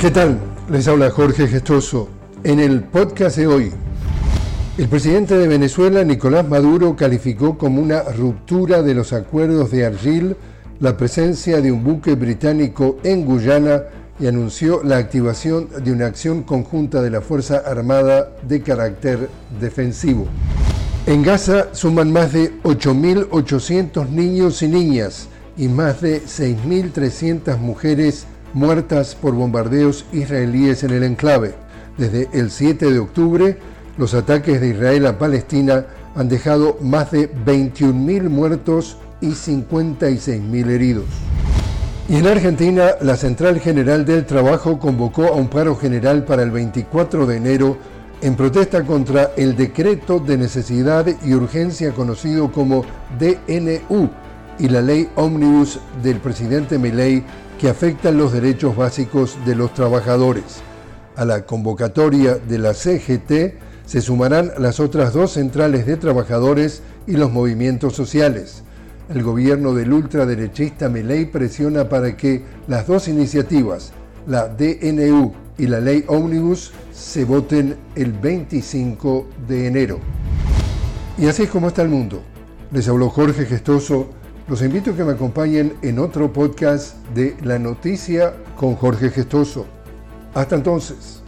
¿Qué tal? Les habla Jorge Gestoso. En el podcast de hoy, el presidente de Venezuela, Nicolás Maduro, calificó como una ruptura de los acuerdos de Argil la presencia de un buque británico en Guyana y anunció la activación de una acción conjunta de la Fuerza Armada de carácter defensivo. En Gaza suman más de 8.800 niños y niñas y más de 6.300 mujeres muertas por bombardeos israelíes en el enclave. Desde el 7 de octubre, los ataques de Israel a Palestina han dejado más de 21.000 muertos y 56.000 heridos. Y en Argentina, la Central General del Trabajo convocó a un paro general para el 24 de enero en protesta contra el decreto de necesidad y urgencia conocido como DNU y la ley ómnibus del presidente Milei que afectan los derechos básicos de los trabajadores. A la convocatoria de la CGT se sumarán las otras dos centrales de trabajadores y los movimientos sociales. El gobierno del ultraderechista Milei presiona para que las dos iniciativas, la DNU y la ley Omnibus, se voten el 25 de enero. Y así es como está el mundo. Les habló Jorge Gestoso los invito a que me acompañen en otro podcast de La Noticia con Jorge Gestoso. Hasta entonces.